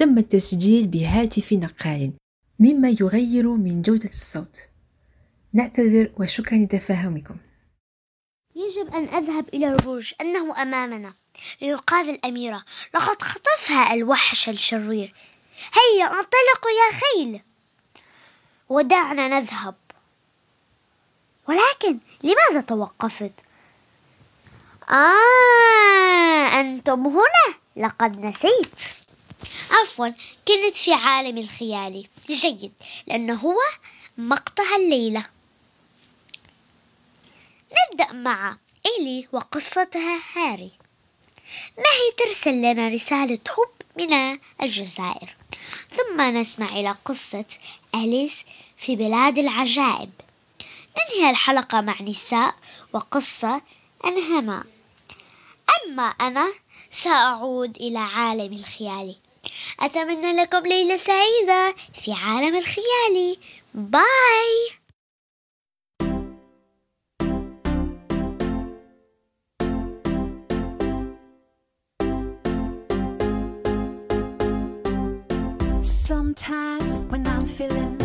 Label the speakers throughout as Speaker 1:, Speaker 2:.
Speaker 1: تم التسجيل بهاتف نقال مما يغير من جودة الصوت. نعتذر وشكرا لتفاهمكم.
Speaker 2: يجب أن أذهب إلى البرج أنه أمامنا. لإنقاذ الأميرة لقد خطفها الوحش الشرير. هيا انطلق يا خيل. ودعنا نذهب. ولكن لماذا توقفت؟ آه أنتم هنا. لقد نسيت. عفوا كنت في عالم الخيالي جيد لأنه هو مقطع الليلة. نبدأ مع إيلي وقصتها هاري. ما هي ترسل لنا رسالة حب من الجزائر؟ ثم نسمع إلى قصة أليس في بلاد العجائب. ننهي الحلقة مع نساء وقصة أنهما. أما أنا سأعود إلى عالم الخيال. أتمنى لكم ليلة سعيدة في عالم الخيال. باي
Speaker 3: Sometimes when I'm feeling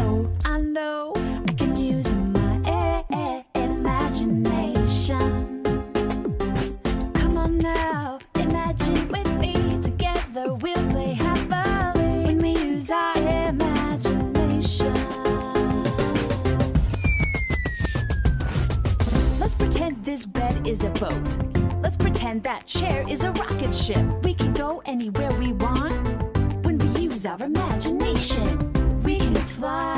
Speaker 3: chair is a rocket ship. We can go anywhere we want when we use our imagination. We can fly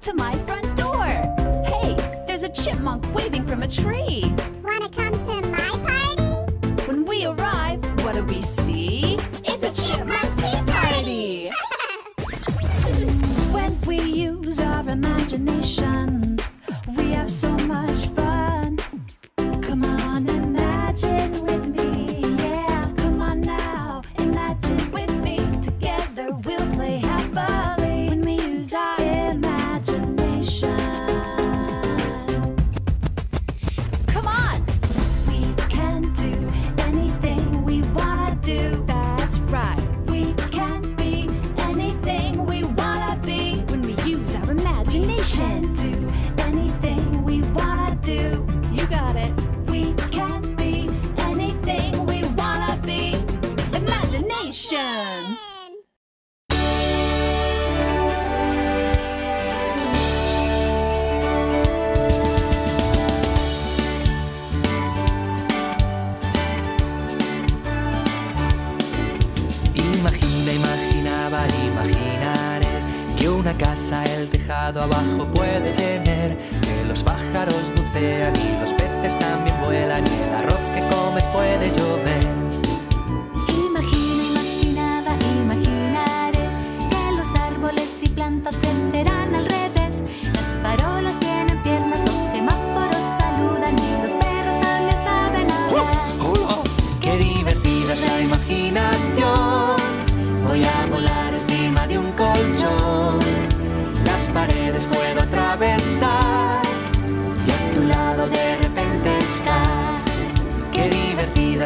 Speaker 3: to my front door. Hey, there's a chipmunk waving from a tree.
Speaker 4: Wanna come to my party?
Speaker 3: When we arrive, what do we see? It's a chipmunk tea party! when we use our imaginations,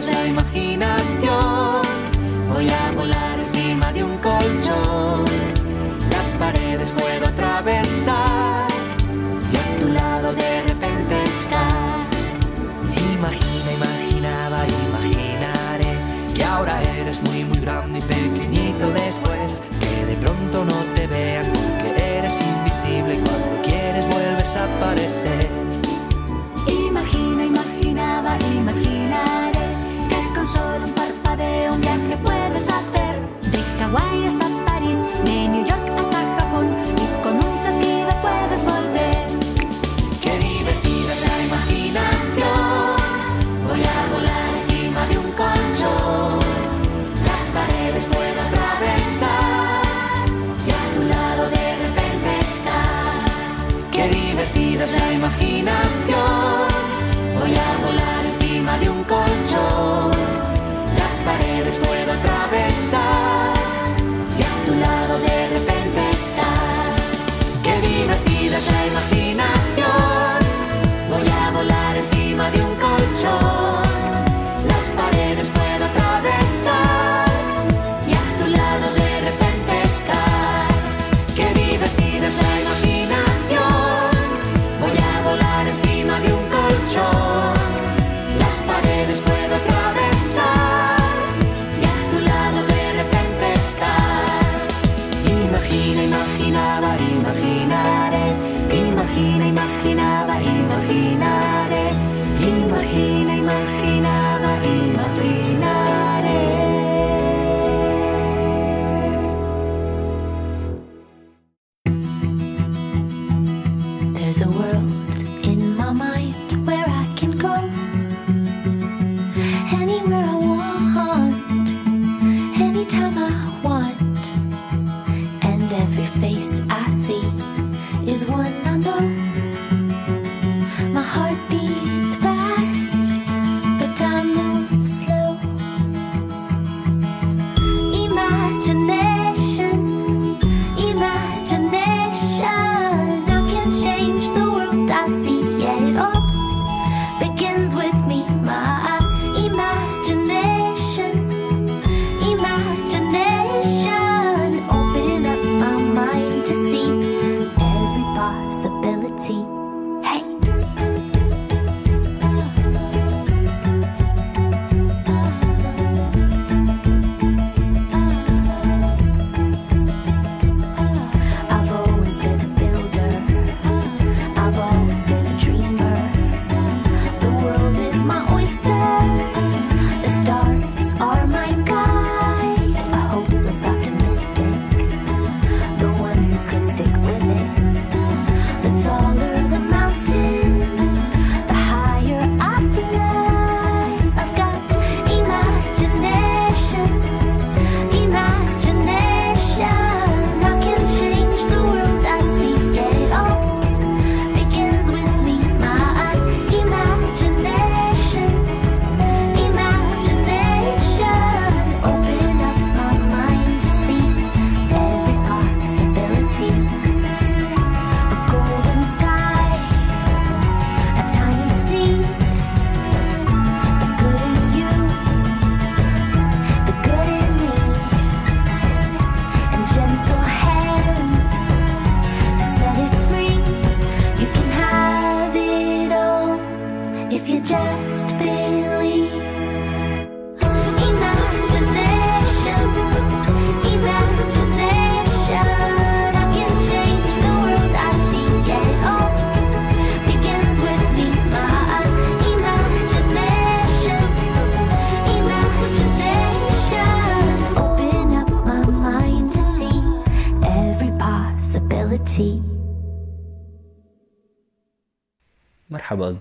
Speaker 3: zijn Why is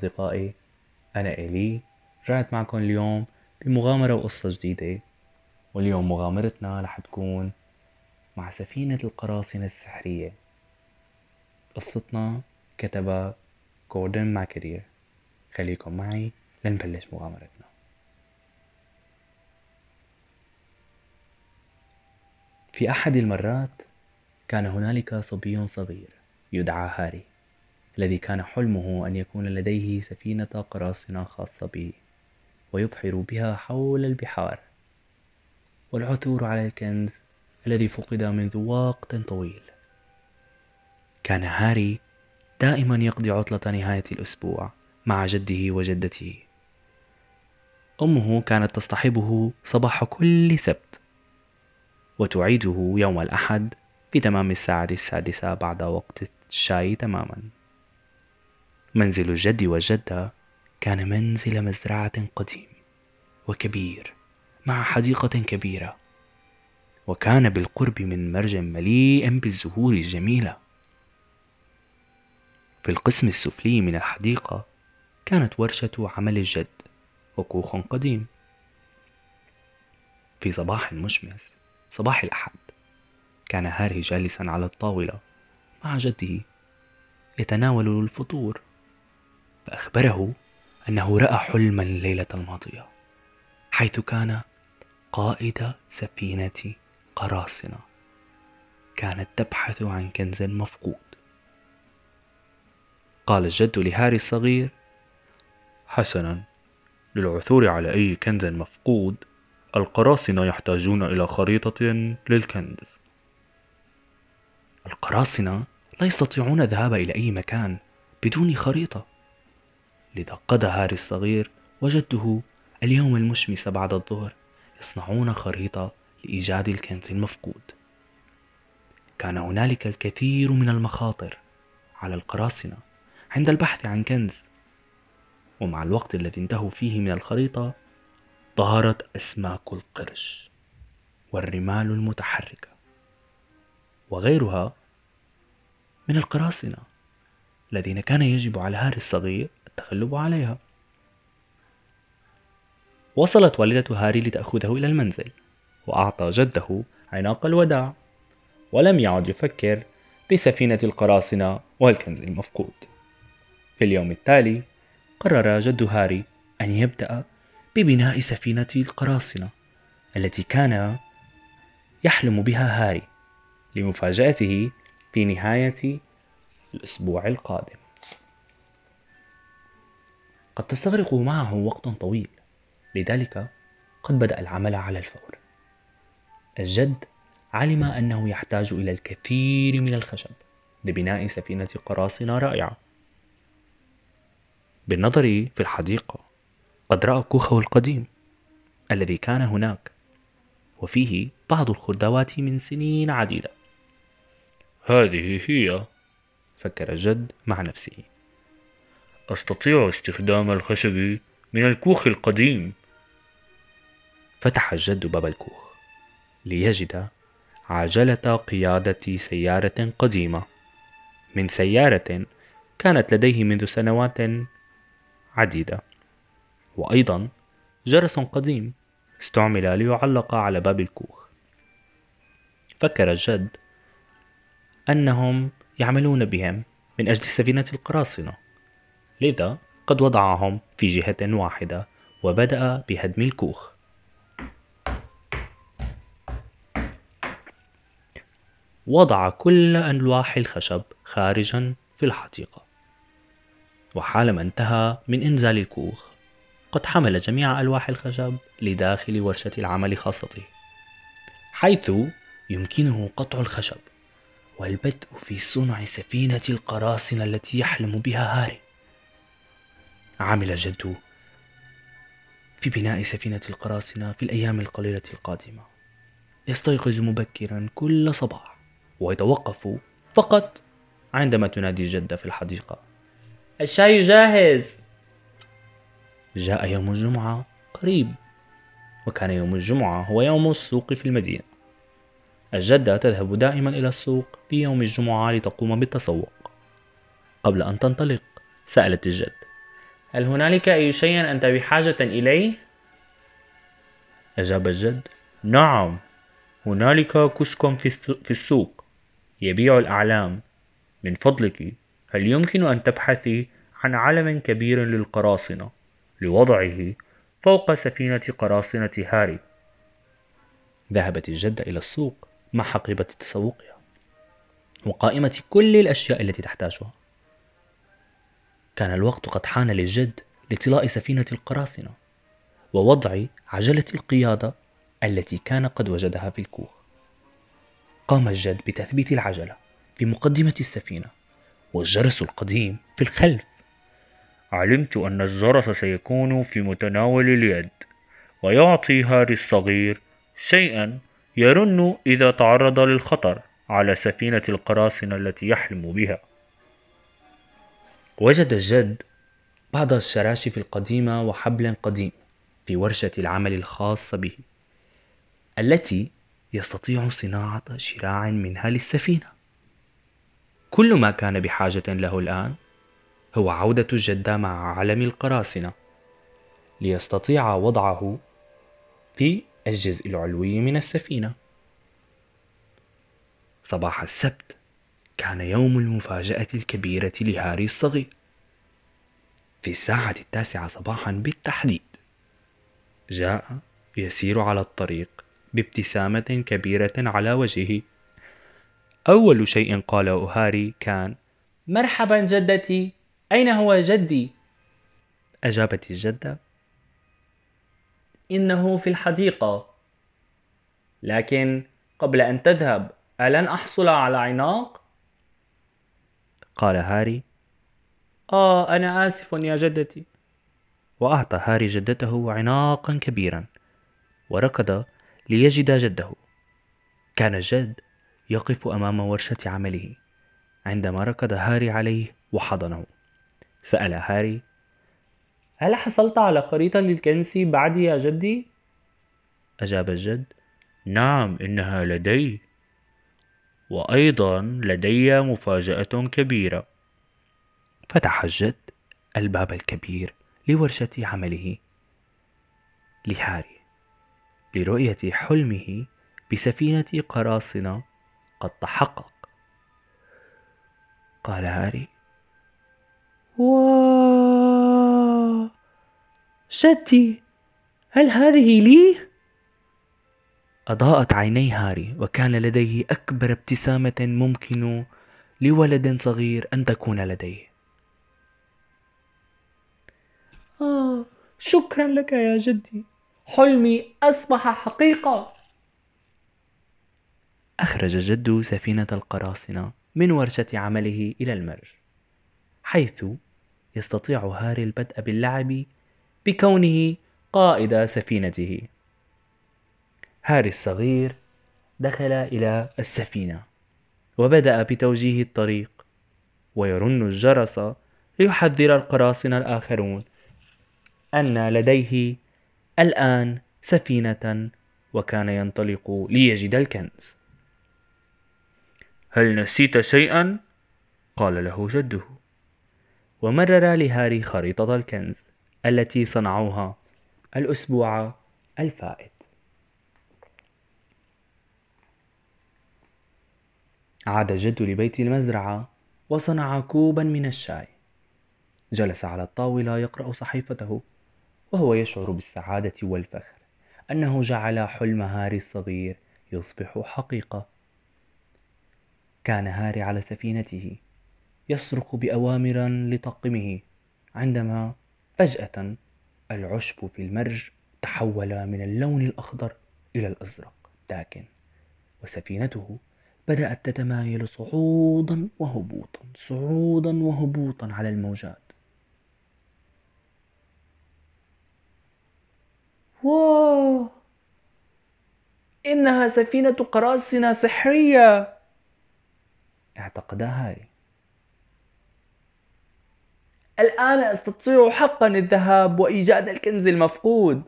Speaker 5: أصدقائي أنا إلي رجعت معكم اليوم بمغامرة وقصة جديدة. واليوم مغامرتنا رح تكون مع سفينة القراصنة السحرية. قصتنا كتبها جوردن ماكرير خليكم معي لنبلش مغامرتنا. في أحد المرات كان هنالك صبي صغير يدعى هاري. الذي كان حلمه أن يكون لديه سفينة قراصنة خاصة به ويبحر بها حول البحار. والعثور على الكنز الذي فقد منذ وقت طويل. كان هاري دائما يقضي عطلة نهاية الأسبوع مع جده وجدته. أمه كانت تصطحبه صباح كل سبت وتعيده يوم الأحد بتمام الساعة السادسة بعد وقت الشاي تماماً. منزل الجد والجدة كان منزل مزرعة قديم وكبير مع حديقة كبيرة وكان بالقرب من مرج مليء بالزهور الجميلة. في القسم السفلي من الحديقة كانت ورشة عمل الجد وكوخ قديم. في صباح مشمس صباح الأحد كان هاري جالسا على الطاولة مع جده يتناول الفطور. فأخبره أنه رأى حلما الليلة الماضية حيث كان قائد سفينة قراصنة. كانت تبحث عن كنز مفقود. قال الجد لهاري الصغير حسنا للعثور على أي كنز مفقود القراصنة يحتاجون إلى خريطة للكنز. القراصنة لا يستطيعون الذهاب إلى أي مكان بدون خريطة. لذا قضى هاري الصغير وجده اليوم المشمس بعد الظهر يصنعون خريطة لإيجاد الكنز المفقود. كان هنالك الكثير من المخاطر على القراصنة عند البحث عن كنز. ومع الوقت الذي انتهوا فيه من الخريطة ظهرت أسماك القرش والرمال المتحركة وغيرها من القراصنة الذين كان يجب على هاري الصغير التغلب عليها. وصلت والدة هاري لتأخذه إلى المنزل وأعطى جده عناق الوداع ولم يعد يفكر في سفينة القراصنة والكنز المفقود. في اليوم التالي قرر جد هاري أن يبدأ ببناء سفينة القراصنة التي كان يحلم بها هاري لمفاجأته في نهاية الأسبوع القادم. قد تستغرق معه وقت طويل. لذلك قد بدأ العمل على الفور. الجد علم أنه يحتاج إلى الكثير من الخشب لبناء سفينة قراصنة رائعة. بالنظر في الحديقة قد رأى كوخه القديم الذي كان هناك وفيه بعض الخردوات من سنين عديدة.
Speaker 6: هذه هي
Speaker 5: فكر الجد مع نفسه.
Speaker 6: أستطيع استخدام الخشب من الكوخ القديم.
Speaker 5: فتح الجد باب الكوخ ليجد عجلة قيادة سيارة قديمة. من سيارة كانت لديه منذ سنوات عديدة. وأيضا جرس قديم استعمل ليعلق على باب الكوخ. فكر الجد أنهم يعملون بهم من أجل سفينة القراصنة. لذا قد وضعهم في جهة واحدة وبدأ بهدم الكوخ. وضع كل ألواح الخشب خارجا في الحديقة. وحالما انتهى من إنزال الكوخ قد حمل جميع ألواح الخشب لداخل ورشة العمل خاصته حيث يمكنه قطع الخشب والبدء في صنع سفينة القراصنة التي يحلم بها هاري. عمل جد في بناء سفينة القراصنة في الأيام القليلة القادمة. يستيقظ مبكرا كل صباح ويتوقف فقط عندما تنادي الجدة في الحديقة. الشاي جاهز. جاء يوم الجمعة قريب وكان يوم الجمعة هو يوم السوق في المدينة. الجدة تذهب دائما إلى السوق في يوم الجمعة لتقوم بالتسوق. قبل أن تنطلق سألت الجد
Speaker 7: هل هنالك أي شيء أنت بحاجة إليه؟
Speaker 5: أجاب الجد
Speaker 6: نعم هنالك كشك في السوق. يبيع الأعلام. من فضلك هل يمكن أن تبحثي عن علم كبير للقراصنة؟ لوضعه فوق سفينة قراصنة هاري.
Speaker 5: ذهبت الجدة إلى السوق مع حقيبة تسوقها وقائمة كل الأشياء التي تحتاجها. كان الوقت قد حان للجد لطلاء سفينة القراصنة ووضع عجلة القيادة التي كان قد وجدها في الكوخ. قام الجد بتثبيت العجلة في مقدمة السفينة والجرس القديم في الخلف.
Speaker 6: علمت أن الجرس سيكون في متناول اليد ويعطي هاري الصغير شيئا يرن إذا تعرض للخطر على سفينة القراصنة التي يحلم بها.
Speaker 5: وجد الجد بعض الشراشف القديمة وحبل قديم في ورشة العمل الخاصة به التي يستطيع صناعة شراع منها للسفينة كل ما كان بحاجة له الآن هو عودة الجدة مع علم القراصنة ليستطيع وضعه في الجزء العلوي من السفينة. صباح السبت. كان يوم المفاجأة الكبيرة لهاري الصغير في الساعة التاسعة صباحا بالتحديد جاء يسير على الطريق بابتسامة كبيرة على وجهه أول شيء قاله هاري كان
Speaker 7: مرحبا جدتي أين هو جدي؟
Speaker 5: أجابت الجدة
Speaker 7: إنه في الحديقة لكن قبل أن تذهب ألن أحصل على عناق؟
Speaker 5: قال هاري.
Speaker 7: آه أنا آسف يا جدتي.
Speaker 5: وأعطى هاري جدته عناقا كبيرا وركض ليجد جده. كان الجد يقف أمام ورشة عمله. عندما ركض هاري عليه وحضنه. سأل هاري
Speaker 7: هل حصلت على خريطة للكنز بعدي يا جدي؟
Speaker 5: أجاب الجد
Speaker 6: نعم إنها لدي. وأيضا لدي مفاجأة كبيرة.
Speaker 5: فتح الجد الباب الكبير لورشة عمله لهاري لرؤية حلمه بسفينة قراصنة قد تحقق. قال هاري
Speaker 7: واو! جدي هل هذه لي؟
Speaker 5: أضاءت عيني هاري وكان لديه أكبر ابتسامة ممكن لولد صغير أن تكون لديه.
Speaker 7: آه شكرا لك يا جدي. حلمي أصبح حقيقة.
Speaker 5: أخرج الجد سفينة القراصنة من ورشة عمله إلى المرج حيث يستطيع هاري البدء باللعب بكونه قائد سفينته. هاري الصغير دخل إلى السفينة وبدأ بتوجيه الطريق ويرن الجرس ليحذر القراصنة الآخرون أن لديه الآن سفينة وكان ينطلق ليجد الكنز.
Speaker 6: هل نسيت شيئا؟
Speaker 5: قال له جده. ومرر لهاري خريطة الكنز التي صنعوها الأسبوع الفائت. عاد الجد لبيت المزرعة وصنع كوبا من الشاي. جلس على الطاولة يقرأ صحيفته وهو يشعر بالسعادة والفخر أنه جعل حلم هاري الصغير يصبح حقيقة. كان هاري على سفينته يصرخ بأوامر لطاقمه عندما فجأة العشب في المرج تحول من اللون الأخضر إلى الأزرق داكن وسفينته بدأت تتمايل صعودا وهبوطا صعودا وهبوطا على الموجات.
Speaker 7: واو! إنها سفينة قراصنة سحرية!
Speaker 5: اعتقد هاري
Speaker 7: الآن أستطيع حقا الذهاب وإيجاد الكنز المفقود.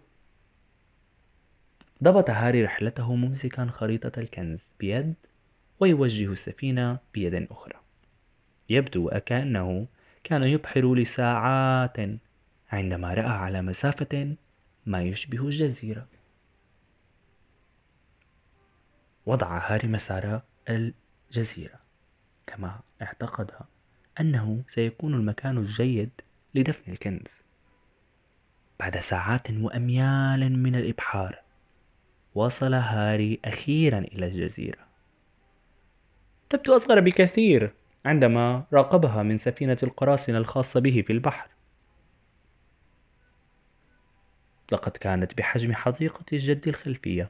Speaker 5: ضبط هاري رحلته ممسكا خريطة الكنز بيد. ويوجه السفينة بيد أخرى. يبدو وكأنه كان يبحر لساعات عندما رأى على مسافة ما يشبه الجزيرة. وضع هاري مسار الجزيرة كما اعتقد أنه سيكون المكان الجيد لدفن الكنز. بعد ساعات وأميال من الإبحار وصل هاري أخيرا إلى الجزيرة.
Speaker 7: تبدو أصغر بكثير عندما راقبها من سفينة القراصنة الخاصة به في البحر.
Speaker 5: لقد كانت بحجم حديقة الجد الخلفية.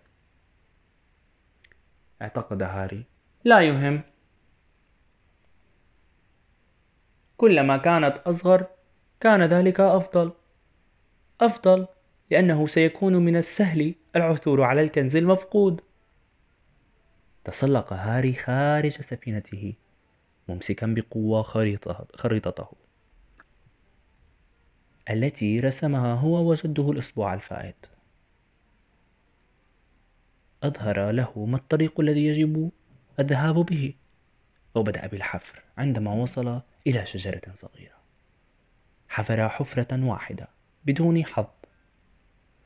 Speaker 5: اعتقد هاري. لا يهم. كلما كانت أصغر كان ذلك أفضل. أفضل لأنه سيكون من السهل العثور على الكنز المفقود. تسلق هاري خارج سفينته ممسكا بقوة خريطته. التي رسمها هو وجده الأسبوع الفائت. أظهر له ما الطريق الذي يجب الذهاب به. وبدأ بالحفر عندما وصل إلى شجرة صغيرة. حفر حفرة واحدة بدون حظ.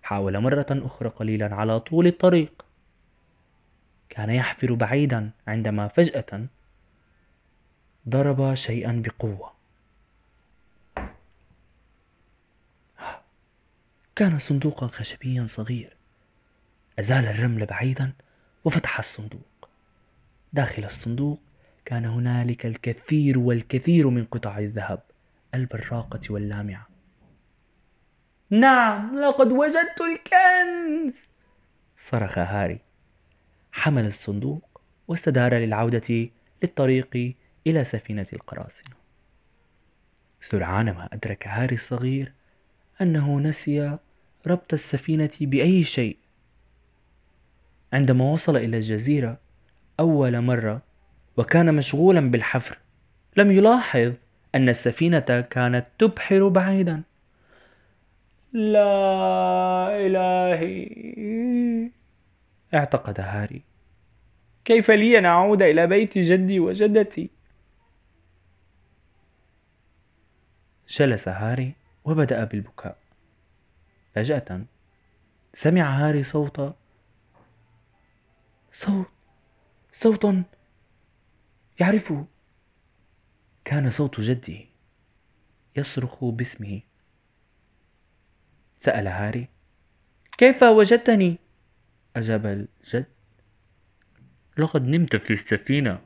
Speaker 5: حاول مرة أخرى قليلا على طول الطريق. كان يحفر بعيدا عندما فجأة ضرب شيئا بقوة. كان صندوقا خشبيا صغير أزال الرمل بعيدا وفتح الصندوق. داخل الصندوق كان هنالك الكثير والكثير من قطع الذهب البراقة واللامعة. نعم لقد وجدت الكنز! صرخ هاري. حمل الصندوق واستدار للعودة للطريق إلى سفينة القراصنة. سرعان ما أدرك هاري الصغير أنه نسي ربط السفينة بأي شيء. عندما وصل إلى الجزيرة أول مرة وكان مشغولا بالحفر لم يلاحظ أن السفينة كانت تبحر بعيدا. لا إلهي. اعتقد هاري. كيف لي أن أعود إلى بيت جدي وجدتي؟ جلس هاري وبدأ بالبكاء. فجأة سمع هاري صوت صوت صوت يعرفه. كان صوت جده يصرخ باسمه. سأل هاري كيف وجدتني؟ أجاب الجد لقد نمت في السفينة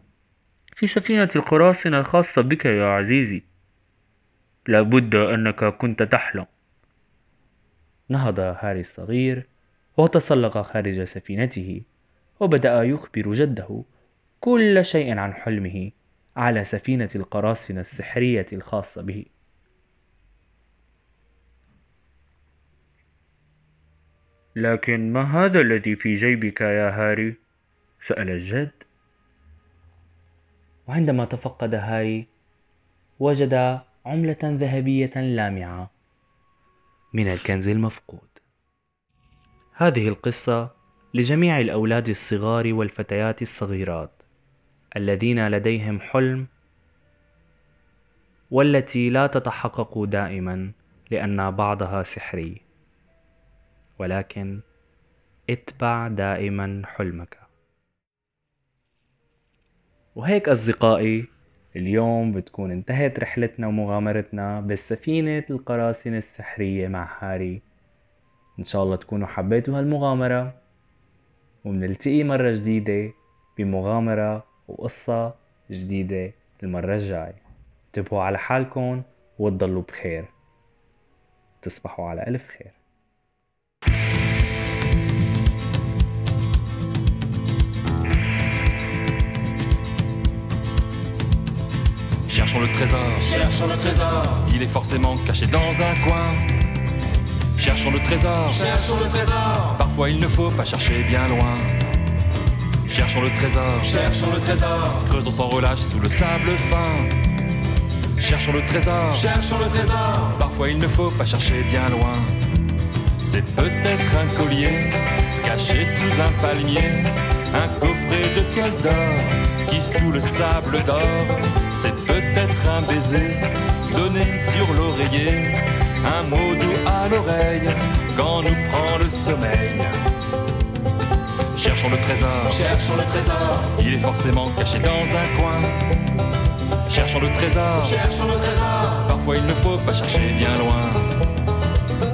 Speaker 5: في سفينة القراصنة الخاصة بك يا عزيزي. لابد أنك كنت تحلم. نهض هاري الصغير وتسلق خارج سفينته وبدأ يخبر جده كل شيء عن حلمه على سفينة القراصنة السحرية الخاصة به. لكن ما هذا الذي في جيبك يا هاري؟ سأل الجد. وعندما تفقد هاري وجد عملة ذهبية لامعة من الكنز المفقود. هذه القصة لجميع الأولاد الصغار والفتيات الصغيرات الذين لديهم حلم والتي لا تتحقق دائما لأن بعضها سحري. ولكن اتبع دائما حلمك. وهيك أصدقائي اليوم بتكون انتهت رحلتنا ومغامرتنا بالسفينة القراصنة السحرية مع هاري. إن شاء الله تكونوا حبيتوا هالمغامرة ومنلتقي مرة جديدة بمغامرة وقصة جديدة المرة الجاي. انتبهوا على حالكم وتضلوا بخير. تصبحوا على ألف خير.
Speaker 8: Cherchons le trésor,
Speaker 9: cherchons le trésor.
Speaker 8: Il est forcément caché dans un coin. Cherchons le trésor,
Speaker 9: cherchons le trésor.
Speaker 8: Parfois il ne faut pas chercher bien loin. Cherchons le trésor,
Speaker 9: cherchons le trésor.
Speaker 8: Creusons sans relâche sous le sable fin. Cherchons le trésor,
Speaker 9: cherchons le trésor.
Speaker 8: Parfois il ne faut pas chercher bien loin. C'est peut-être un collier caché sous un palmier, un coffret de caisses d'or qui sous le sable d'or. C'est peut-être un baiser donné sur l'oreiller, un mot doux à l'oreille quand nous prend le sommeil. Cherchons le trésor,
Speaker 9: cherchons le trésor.
Speaker 8: Il est forcément caché dans un coin. Cherchons le trésor,
Speaker 9: cherchons le trésor.
Speaker 8: Parfois il ne faut pas chercher bien loin.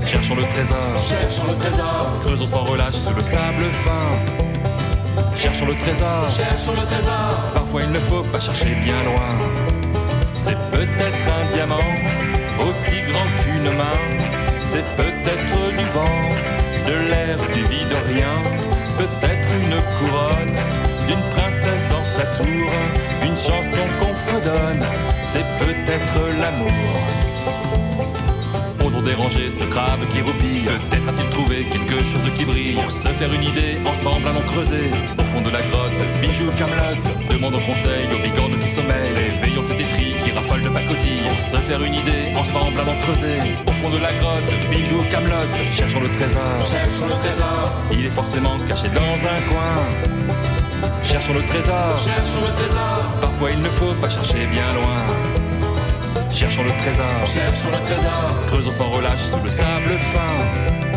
Speaker 8: Cherchons le trésor,
Speaker 9: cherchons le trésor.
Speaker 8: Creusons sans relâche sous le sable fin. Cherchons le trésor,
Speaker 9: cherchons le trésor.
Speaker 8: Parfois il ne faut pas chercher bien loin. C'est peut-être un diamant, aussi grand qu'une main. C'est peut-être du vent, de l'air, du vide, rien. Peut-être une couronne, d'une princesse dans sa tour. Une chanson qu'on fredonne, c'est peut-être l'amour.
Speaker 10: Osons déranger ce crabe qui roupille. Peut-être a-t-il trouvé quelque chose qui brille. Pour se faire une idée, ensemble allons creuser. Au fond de la grotte, bijoux camelote, demande conseil aux bigornes qui sommeillent, veillons cet étrie qui rafale de pacotille, pour se faire une idée, ensemble avant creuser, au fond de la grotte, bijoux camelote, cherchons le trésor,
Speaker 8: cherchons le trésor,
Speaker 10: il est forcément caché dans un coin, cherchons le trésor,
Speaker 8: cherchons le trésor,
Speaker 10: parfois il ne faut pas chercher bien loin. Cherchons le trésor,
Speaker 8: cherchons le trésor,
Speaker 10: creusons sans relâche sous le sable fin.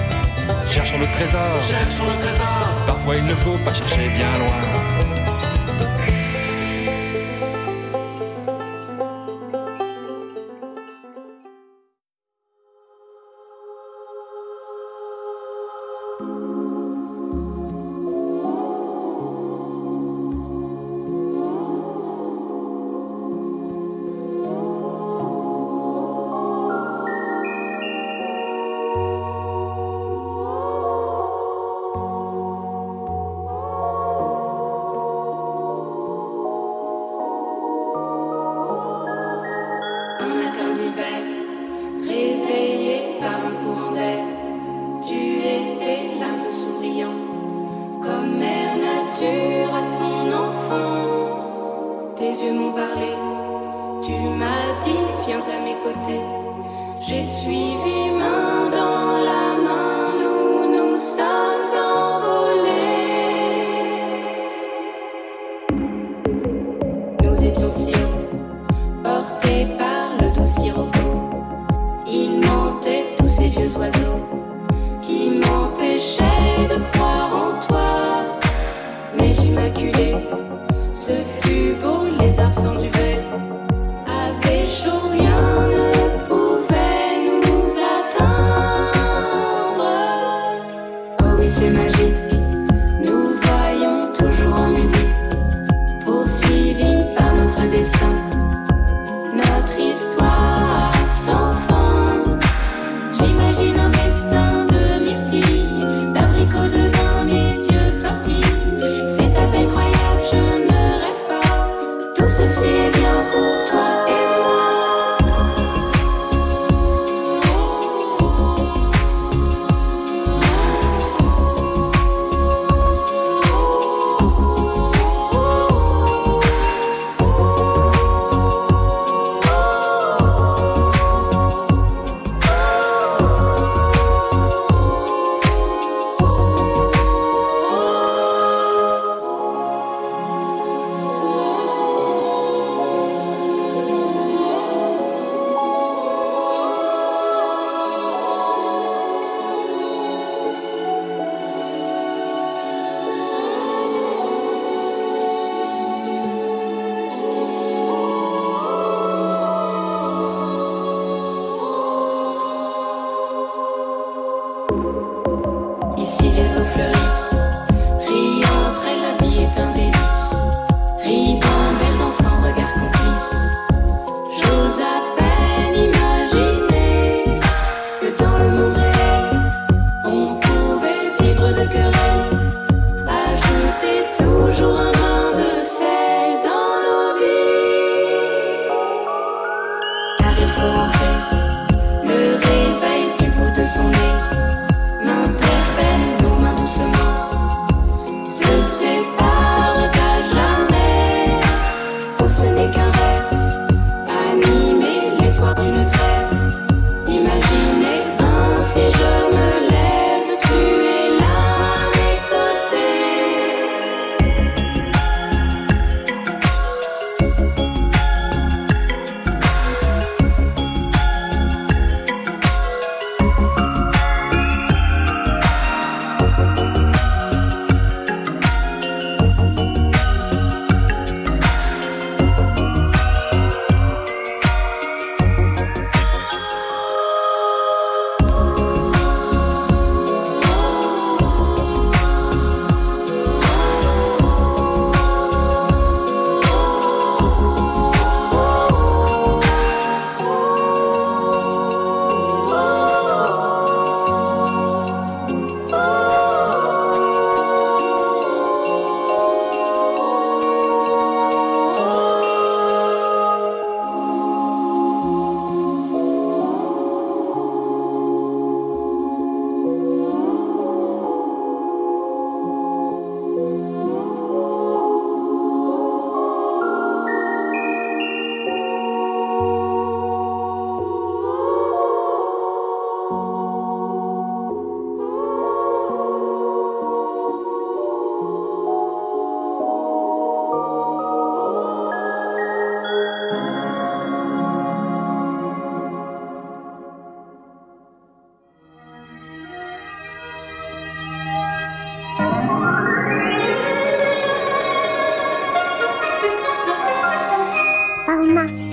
Speaker 10: Cherchons le trésor,
Speaker 8: cherchons le trésor
Speaker 10: parfois il ne faut pas chercher bien loin.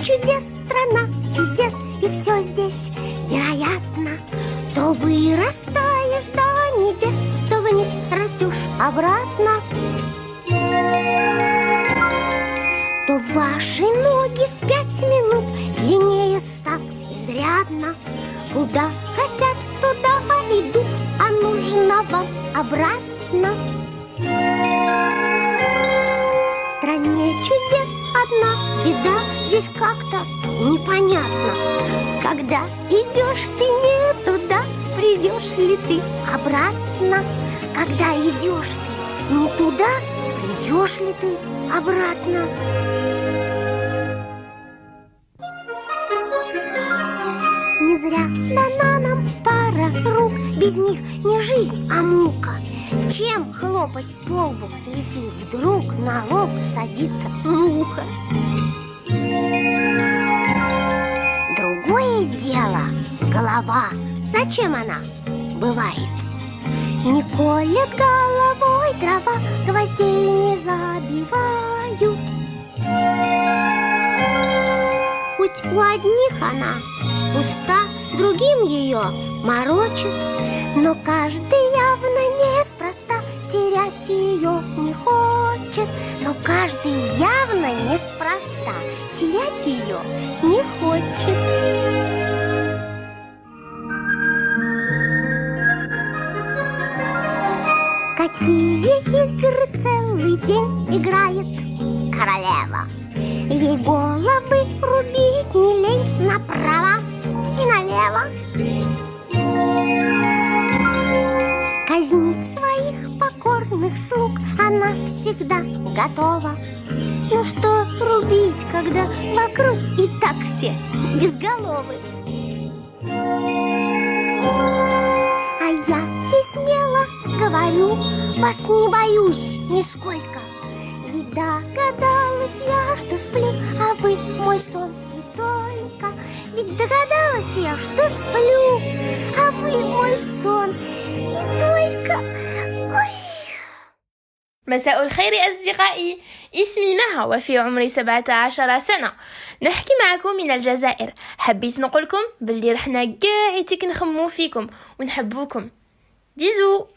Speaker 11: Чудес, страна чудес, и все здесь вероятно. То вырастаешь до небес, то вниз растешь обратно. То ваши ноги в пять минут длиннее став изрядно. Куда хотят, туда идут, а нужно вам обратно. В стране чудес одна беда, здесь как-то непонятно. Когда идешь ты не туда, придешь ли ты обратно? Когда идешь ты не туда, придешь ли ты обратно? Не зря дана нам пара рук, без них не жизнь, а мука. Чем хлопать по лбу, если вдруг на лоб садится Зачем она бывает? Не колет головой трава, гвоздей не забивают. Хоть у одних она пуста, другим ее морочит, но каждый явно неспроста терять ее не хочет, но каждый явно неспроста терять ее не хочет. Какие игры целый день играет королева? Ей головы рубить не лень направо и налево. Казнить своих покорных слуг она всегда готова. Ну что рубить, когда вокруг и так все безголовы? А я говорю, вас не боюсь нисколько. Ведь догадалась я, что сплю, а вы мой сон и только. Ведь догадалась я, что сплю, а вы мой сон и только. Ой.
Speaker 12: مساء الخير أصدقائي اسمي مها وفي عمري 17 سنة نحكي معكم من الجزائر حبيت نقولكم بلي رحنا قاعدتك نخمو فيكم ونحبوكم بيزو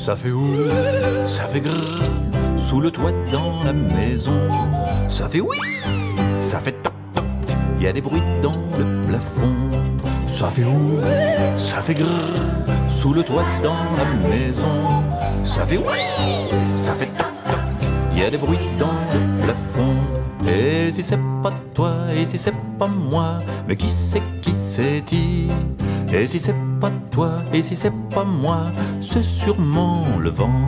Speaker 13: Ça fait ouh, ça fait grrr, sous le toit dans la maison. Ça fait oui, ça fait toc toc, y a des bruits dans le plafond. Ça fait ouh, ça fait grrr, sous le toit dans la maison. Ça fait oui, ça fait toc toc, y a des bruits dans le plafond. Et si c'est pas toi, et si c'est pas moi, mais qui c'est qui c'est dit? Et si c'est pas toi, et si c'est pas moi, c'est sûrement le vent.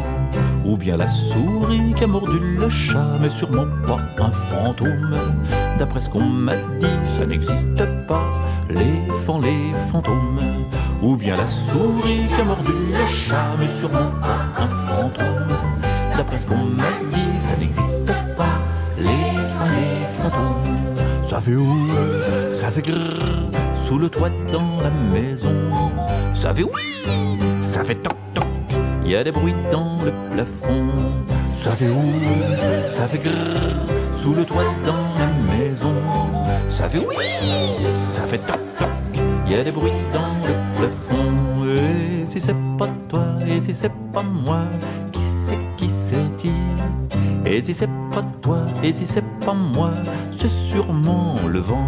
Speaker 13: Ou bien la souris qui a mordu le chat, mais sûrement pas un fantôme. D'après ce qu'on m'a dit, ça n'existe pas, les fans, les fantômes. Ou bien la souris qui a mordu le chat, mais sûrement pas un fantôme. D'après ce qu'on m'a dit, ça n'existe pas, fantômes. Ça fait ouh, ça fait grrr, sous le toit dans la maison. Ça fait oui, ça fait toc toc, y a des bruits dans le plafond. Ça fait ouh, ça fait grrr, sous le toit dans la maison. Ça fait oui, ça fait toc toc, y a des bruits dans le plafond. Et si c'est pas toi, et si c'est pas moi, qui c'est qui c'est dit Et si c'est pas toi, et si c'est pas moi, c'est sûrement le vent.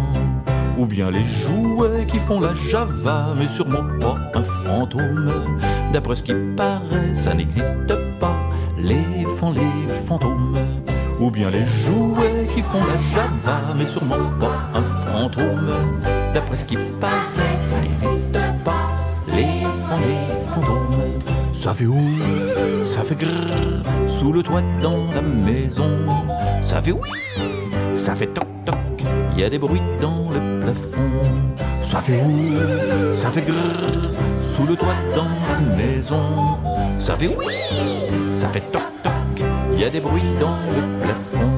Speaker 13: Ou bien les jouets qui font la java, mais sûrement pas un fantôme. D'après ce qui paraît, ça n'existe pas, les fans, les fantômes. Ou bien les jouets qui font la java, mais sûrement pas un fantôme. D'après ce qui paraît, ça n'existe pas, les fans, les fantômes. Ça fait ouh, ça fait grrr, sous le toit dans la maison. Ça fait oui, ça fait toc toc, y a des bruits dans le plafond. Ça fait ouh, ça fait grrr, sous le toit dans la maison. Ça fait oui, ça fait toc toc, y a des bruits dans le plafond.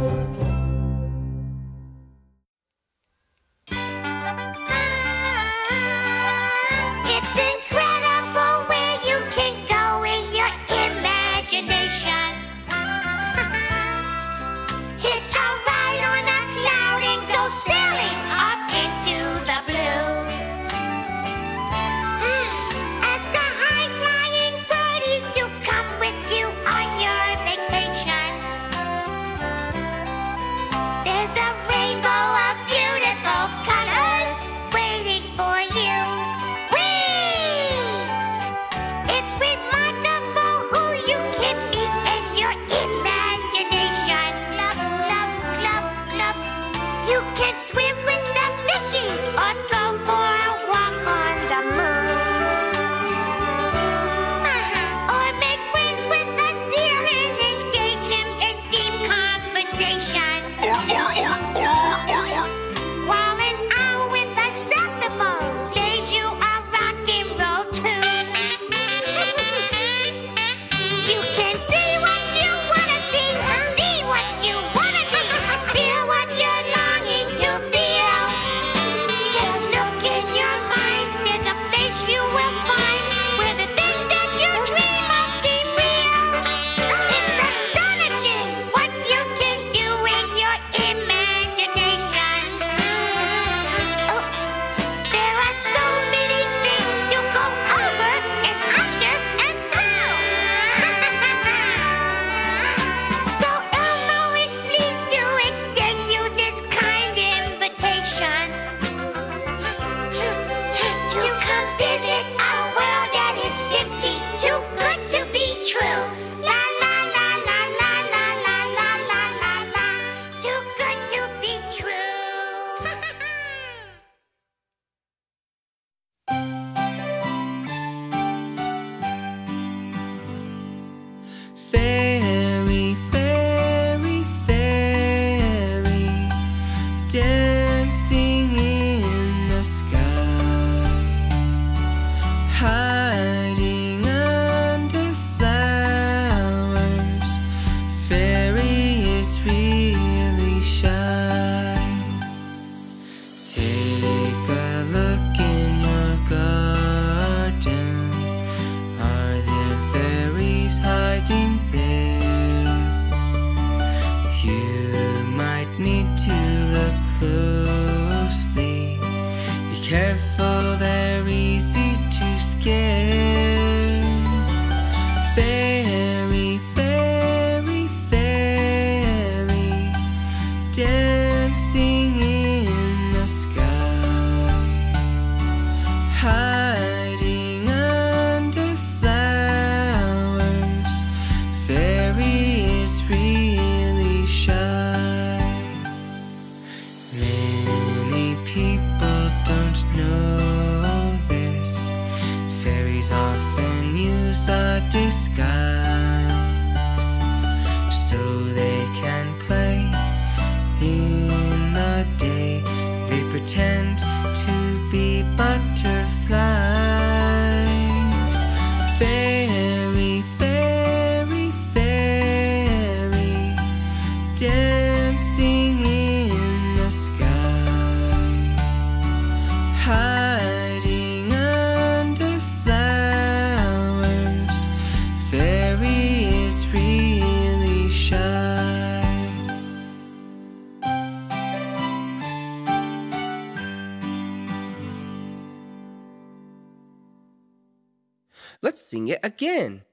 Speaker 14: Again.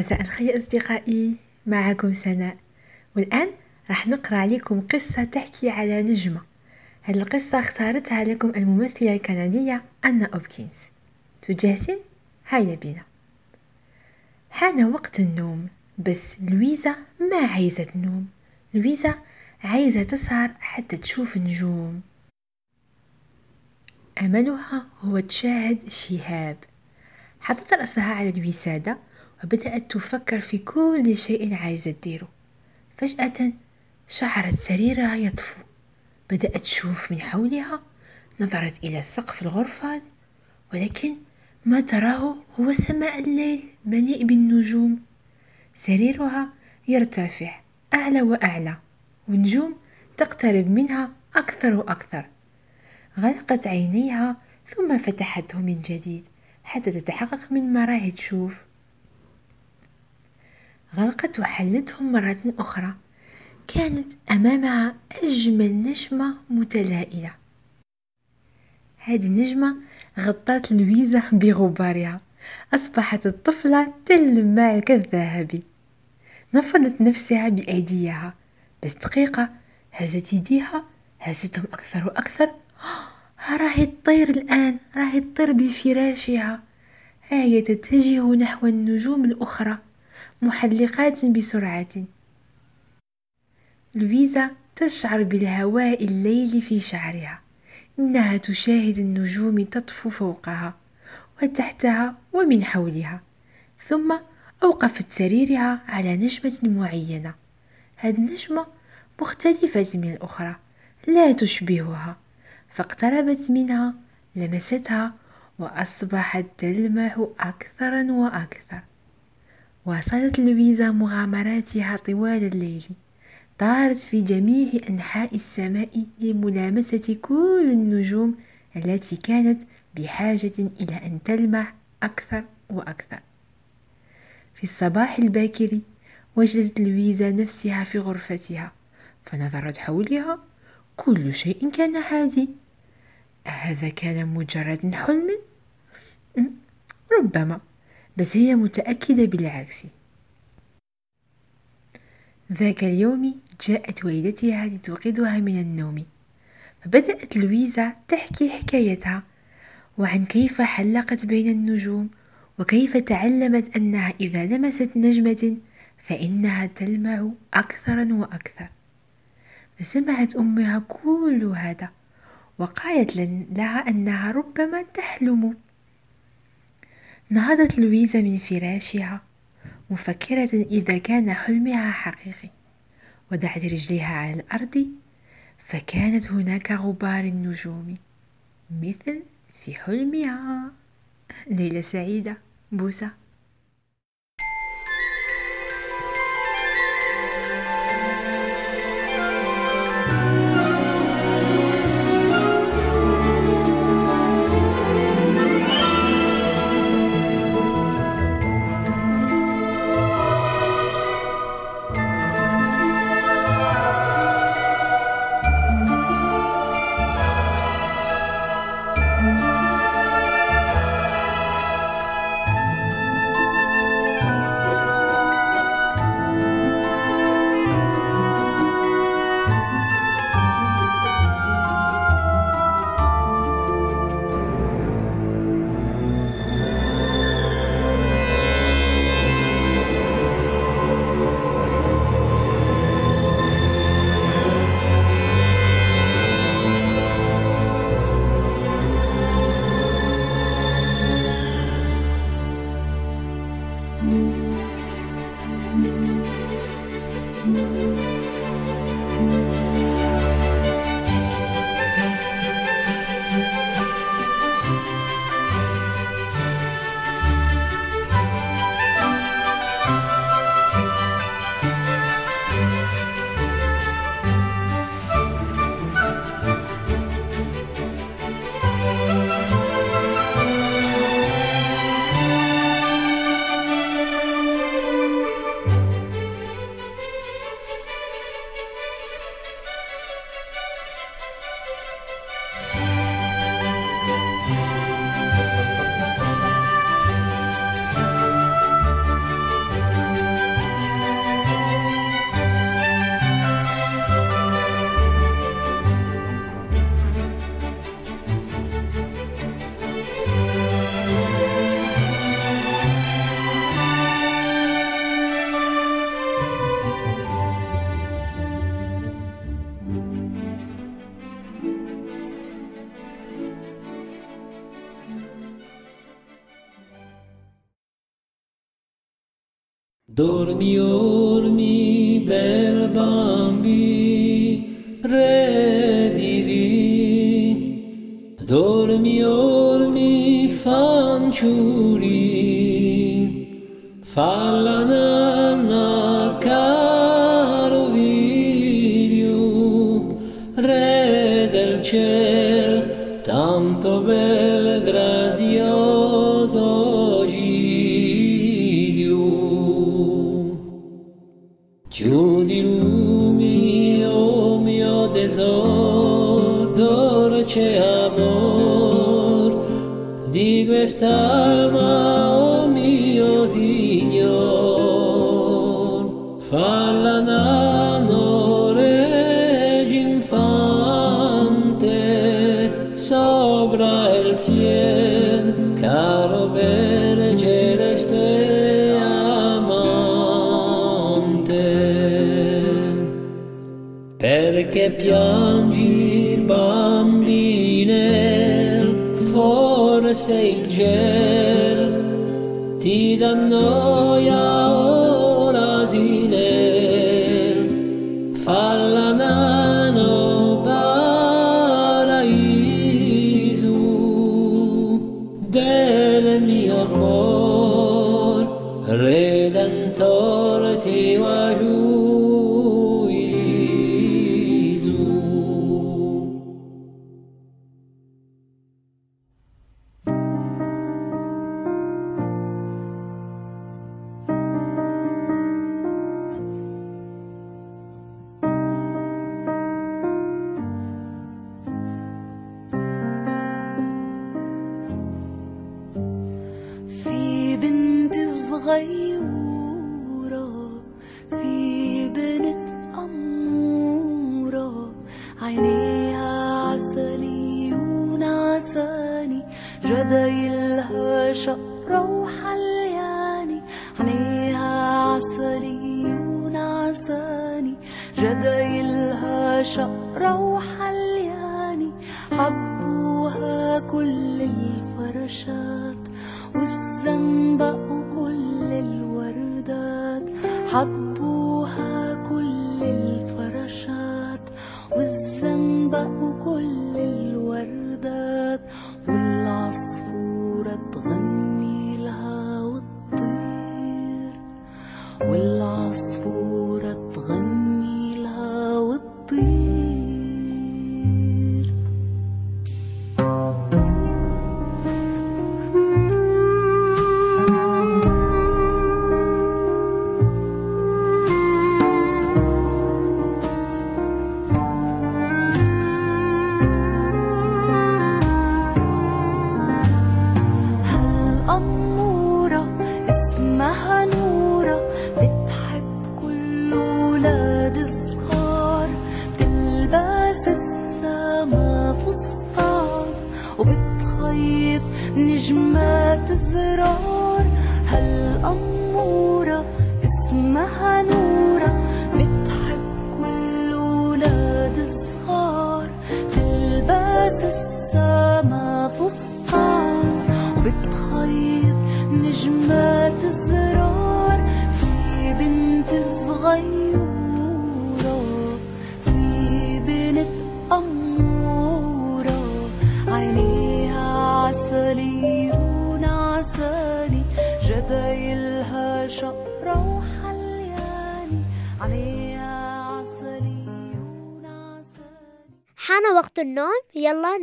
Speaker 1: مساء الخير أصدقائي معكم سناء. والآن راح نقرأ عليكم قصة تحكي على نجمة. هذه القصة اختارتها لكم الممثلة الكندية أنا أوبكينز. تجهزين؟ هيا بنا حان وقت النوم بس لويزا ما عايزة تنوم. لويزا عايزة تسهر حتى تشوف نجوم. أملها هو تشاهد شهاب. حطت رأسها على الوسادة وبدأت تفكر في كل شيء عايزة تديره. فجأة شعرت سريرها يطفو. بدأت تشوف من حولها نظرت إلى سقف الغرفة ولكن ما تراه هو سماء الليل مليء بالنجوم. سريرها يرتفع أعلى وأعلى والنجوم تقترب منها أكثر وأكثر. غلقت عينيها ثم فتحته من جديد حتى تتحقق من ما راهي تشوف. غلقت وحلتهم مرة أخرى. كانت أمامها أجمل نجمة متلائلة هذه النجمة غطت لويزا بغبارها. أصبحت الطفلة تلمع كالذهب نفضت نفسها بأيديها. بس دقيقة هزت يديها. هزتهم أكثر وأكثر. راهي تطير الآن. راهي تطير بفراشها. هي تتجه نحو النجوم الأخرى. محلقات بسرعة. لويزا تشعر بالهواء الليل في شعرها. إنها تشاهد النجوم تطفو فوقها وتحتها ومن حولها. ثم أوقفت سريرها على نجمة معينة. هذه النجمة مختلفة من الأخرى لا تشبهها. فاقتربت منها لمستها وأصبحت تلمع أكثر وأكثر. واصلت لويزا مغامراتها طوال الليل. طارت في جميع أنحاء السماء لملامسة كل النجوم التي كانت بحاجة إلى أن تلمع أكثر وأكثر. في الصباح الباكر وجدت لويزا نفسها في غرفتها فنظرت حولها. كل شيء كان عادي أهذا كان مجرد حلم؟ ربما. بس هي متأكدة بالعكس. ذاك اليوم جاءت والدتها لتوقظها من النوم. فبدأت لويزا تحكي حكايتها وعن كيف حلقت بين النجوم وكيف تعلمت أنها إذا لمست نجمة فإنها تلمع أكثر وأكثر. فسمعت أمها كل هذا وقالت لها أنها ربما تحلم. نهضت لويزا من فراشها مفكرة إذا كان حلمها حقيقي وضعت رجليها على الأرض فكانت هناك غبار النجوم مثل في حلمها. ليلة سعيدة بوسة.
Speaker 15: Dormió. Se il gel ti
Speaker 3: seyirciler Tirannoya orazile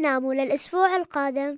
Speaker 3: ناموا للأسبوع القادم.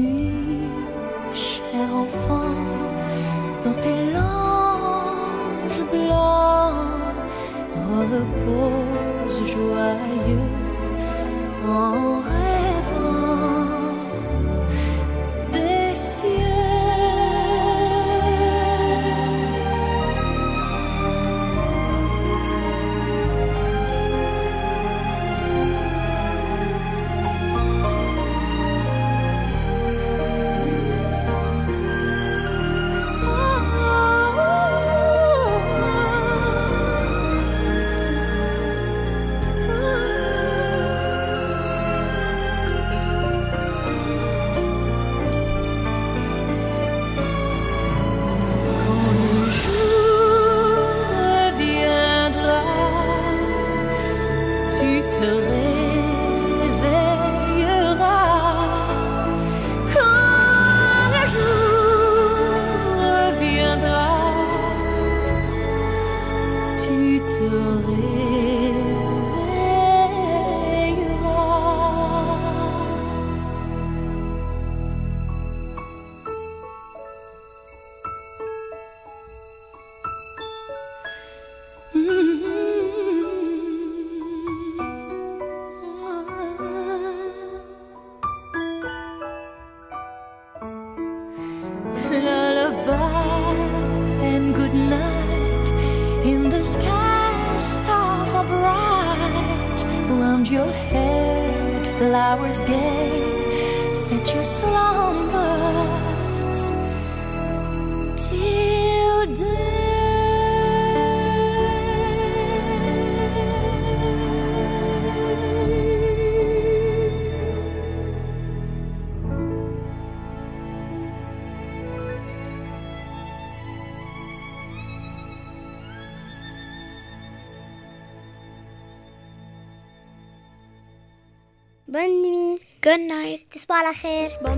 Speaker 16: خير.
Speaker 17: Bon